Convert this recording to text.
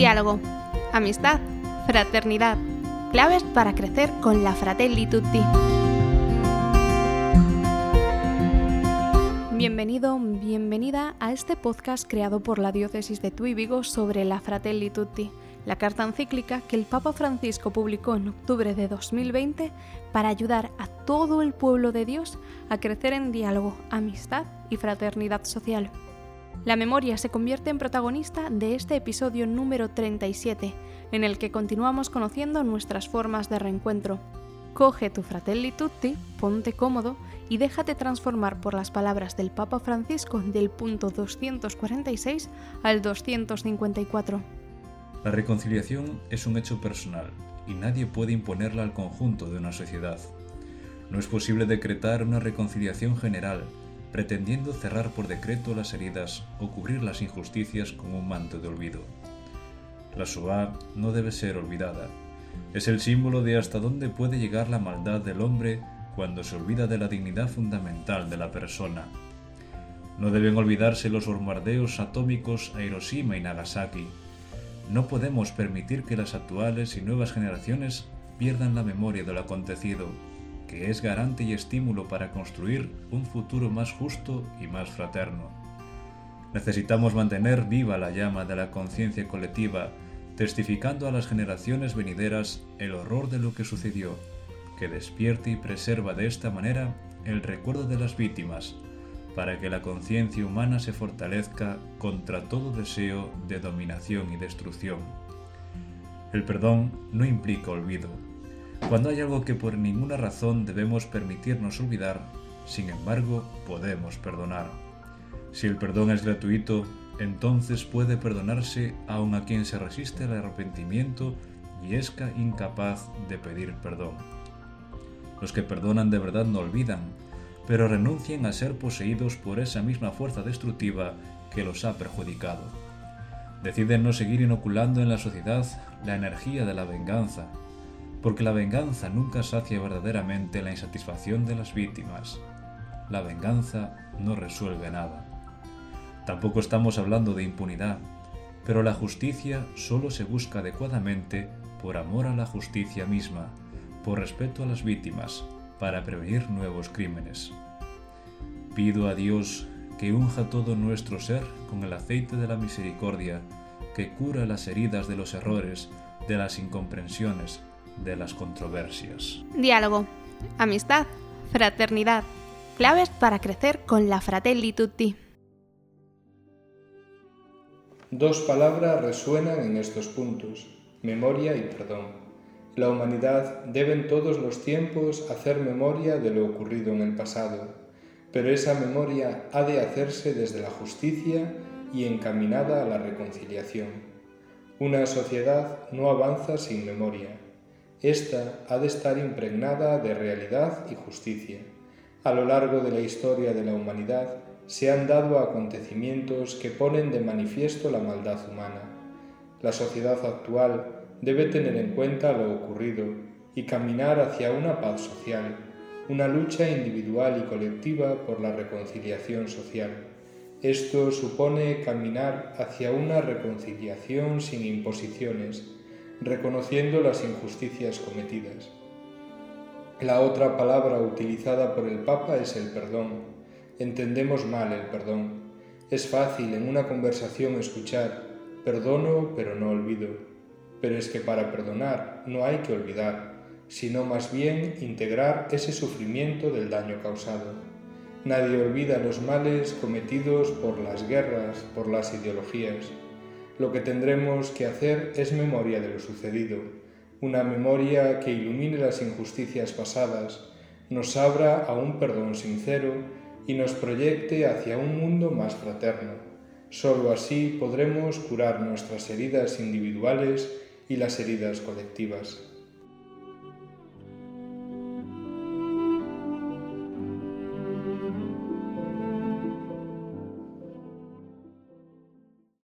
Diálogo, amistad, fraternidad, claves para crecer con la Fratelli Tutti. Bienvenido, bienvenida a este podcast creado por la diócesis de Tui Vigo sobre la Fratelli Tutti, la carta encíclica que el Papa Francisco publicó en octubre de 2020 para ayudar a todo el pueblo de Dios a crecer en diálogo, amistad y fraternidad social. La memoria se convierte en protagonista de este episodio número 37, en el que continuamos conociendo nuestras formas de reencuentro. Coge tu Fratelli Tutti, ponte cómodo y déjate transformar por las palabras del Papa Francisco del punto 246 al 254. La reconciliación es un hecho personal y nadie puede imponerla al conjunto de una sociedad. No es posible decretar una reconciliación general, pretendiendo cerrar por decreto las heridas o cubrir las injusticias con un manto de olvido. La Shoah no debe ser olvidada. Es el símbolo de hasta dónde puede llegar la maldad del hombre cuando se olvida de la dignidad fundamental de la persona. No deben olvidarse los bombardeos atómicos a Hiroshima y Nagasaki. No podemos permitir que las actuales y nuevas generaciones pierdan la memoria de lo acontecido, que es garante y estímulo para construir un futuro más justo y más fraterno. Necesitamos mantener viva la llama de la conciencia colectiva, testificando a las generaciones venideras el horror de lo que sucedió que despierte y preserva de esta manera el recuerdo de las víctimas, para que la conciencia humana se fortalezca contra todo deseo de dominación y destrucción. El perdón no implica olvido. Cuando hay algo que por ninguna razón debemos permitirnos olvidar, sin embargo, podemos perdonar. Si el perdón es gratuito, entonces puede perdonarse aun a quien se resiste al arrepentimiento y es incapaz de pedir perdón. Los que perdonan de verdad no olvidan, pero renuncian a ser poseídos por esa misma fuerza destructiva que los ha perjudicado. Deciden no seguir inoculando en la sociedad la energía de la venganza, porque la venganza nunca sacia verdaderamente la insatisfacción de las víctimas. La venganza no resuelve nada. Tampoco estamos hablando de impunidad, pero la justicia solo se busca adecuadamente por amor a la justicia misma, por respeto a las víctimas, para prevenir nuevos crímenes. Pido a Dios que unja todo nuestro ser con el aceite de la misericordia, que cura las heridas de los errores, de las incomprensiones, de las controversias. Diálogo, amistad, fraternidad, claves para crecer con la Fratelli Tutti. Dos palabras resuenan en estos puntos, memoria y perdón. La humanidad debe en todos los tiempos hacer memoria de lo ocurrido en el pasado, pero esa memoria ha de hacerse desde la justicia y encaminada a la reconciliación. Una sociedad no avanza sin memoria. Esta ha de estar impregnada de realidad y justicia. A lo largo de la historia de la humanidad se han dado acontecimientos que ponen de manifiesto la maldad humana. La sociedad actual debe tener en cuenta lo ocurrido y caminar hacia una paz social, una lucha individual y colectiva por la reconciliación social. Esto supone caminar hacia una reconciliación sin imposiciones, reconociendo las injusticias cometidas. La otra palabra utilizada por el Papa es el perdón. Entendemos mal el perdón. Es fácil en una conversación escuchar, perdono pero no olvido pero es que para perdonar no hay que olvidar, sino más bien integrar ese sufrimiento del daño causado. Nadie olvida los males cometidos por las guerras, por las ideologías. Lo que tendremos que hacer es memoria de lo sucedido, una memoria que ilumine las injusticias pasadas, nos abra a un perdón sincero y nos proyecte hacia un mundo más fraterno. Solo así podremos curar nuestras heridas individuales y las heridas colectivas.